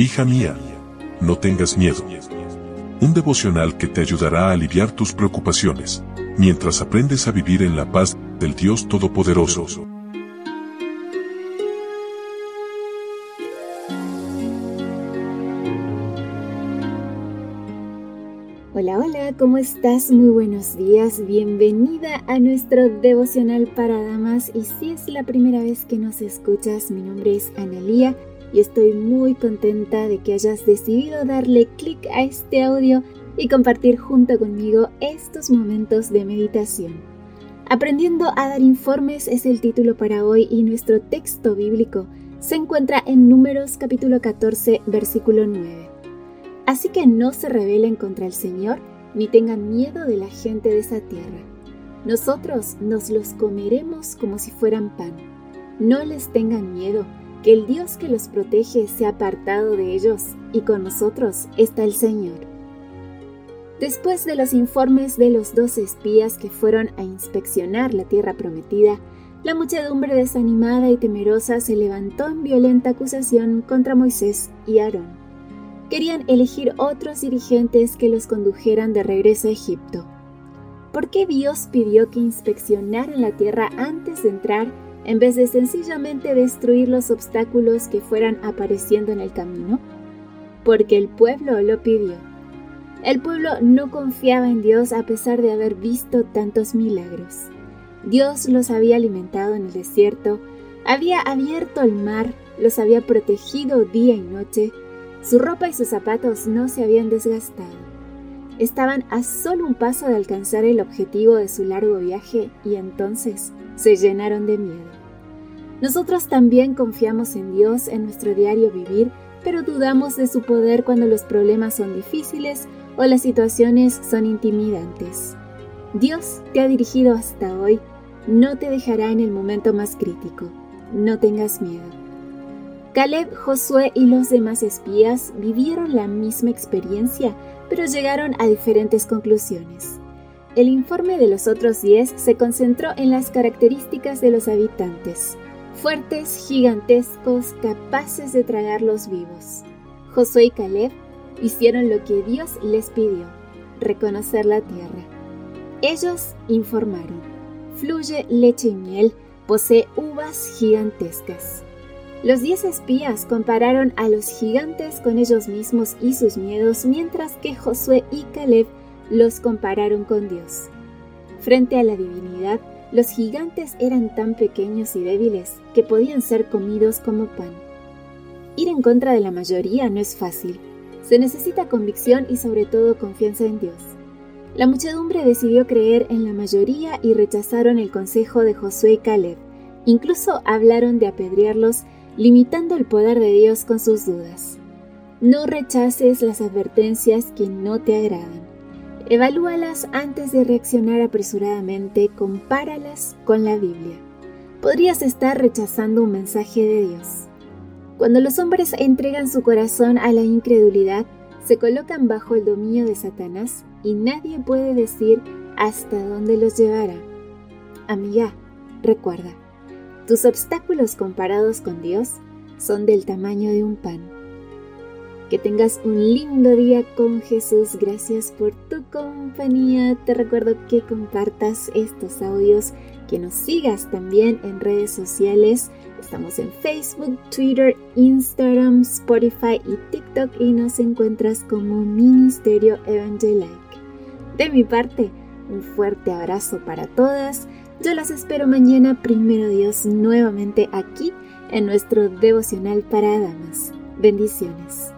Hija mía, no tengas miedo. Un devocional que te ayudará a aliviar tus preocupaciones, mientras aprendes a vivir en la paz del Dios Todopoderoso. Hola, hola, ¿cómo estás? Muy buenos días, bienvenida a nuestro devocional para damas y si es la primera vez que nos escuchas, mi nombre es Analía y estoy muy contenta de que hayas decidido darle clic a este audio y compartir junto conmigo estos momentos de meditación. Aprendiendo a dar informes es el título para hoy y nuestro texto bíblico se encuentra en Números capítulo 14 versículo 9. Así que no se rebelen contra el Señor ni tengan miedo de la gente de esa tierra. Nosotros nos los comeremos como si fueran pan. No les tengan miedo que el Dios que los protege se ha apartado de ellos y con nosotros está el Señor. Después de los informes de los dos espías que fueron a inspeccionar la tierra prometida, la muchedumbre desanimada y temerosa se levantó en violenta acusación contra Moisés y Aarón. Querían elegir otros dirigentes que los condujeran de regreso a Egipto. ¿Por qué Dios pidió que inspeccionaran la tierra antes de entrar en vez de sencillamente destruir los obstáculos que fueran apareciendo en el camino? Porque el pueblo lo pidió. El pueblo no confiaba en Dios a pesar de haber visto tantos milagros. Dios los había alimentado en el desierto, había abierto el mar, los había protegido día y noche, su ropa y sus zapatos no se habían desgastado. Estaban a solo un paso de alcanzar el objetivo de su largo viaje y entonces se llenaron de miedo. Nosotros también confiamos en Dios en nuestro diario vivir, pero dudamos de su poder cuando los problemas son difíciles o las situaciones son intimidantes. Dios te ha dirigido hasta hoy, no te dejará en el momento más crítico. No tengas miedo. Caleb, Josué y los demás espías vivieron la misma experiencia, pero llegaron a diferentes conclusiones. El informe de los otros diez se concentró en las características de los habitantes, fuertes, gigantescos, capaces de tragarlos vivos. Josué y Caleb hicieron lo que Dios les pidió, reconocer la tierra. Ellos informaron, fluye leche y miel, posee uvas gigantescas. Los diez espías compararon a los gigantes con ellos mismos y sus miedos, mientras que Josué y Caleb los compararon con Dios. Frente a la divinidad, los gigantes eran tan pequeños y débiles que podían ser comidos como pan. Ir en contra de la mayoría no es fácil. Se necesita convicción y sobre todo confianza en Dios. La muchedumbre decidió creer en la mayoría y rechazaron el consejo de Josué y Caleb. Incluso hablaron de apedrearlos, limitando el poder de Dios con sus dudas. No rechaces las advertencias que no te agradan. Evalúalas antes de reaccionar apresuradamente, compáralas con la Biblia. Podrías estar rechazando un mensaje de Dios. Cuando los hombres entregan su corazón a la incredulidad, se colocan bajo el dominio de Satanás y nadie puede decir hasta dónde los llevará. Amiga, recuerda, tus obstáculos comparados con Dios son del tamaño de un pan. Que tengas un lindo día con Jesús. Gracias por tu compañía. Te recuerdo que compartas estos audios, que nos sigas también en redes sociales. Estamos en Facebook, Twitter, Instagram, Spotify y TikTok y nos encuentras como Ministerio Evangelique. De mi parte, un fuerte abrazo para todas. Yo las espero mañana, primero Dios, nuevamente aquí en nuestro devocional para damas. Bendiciones.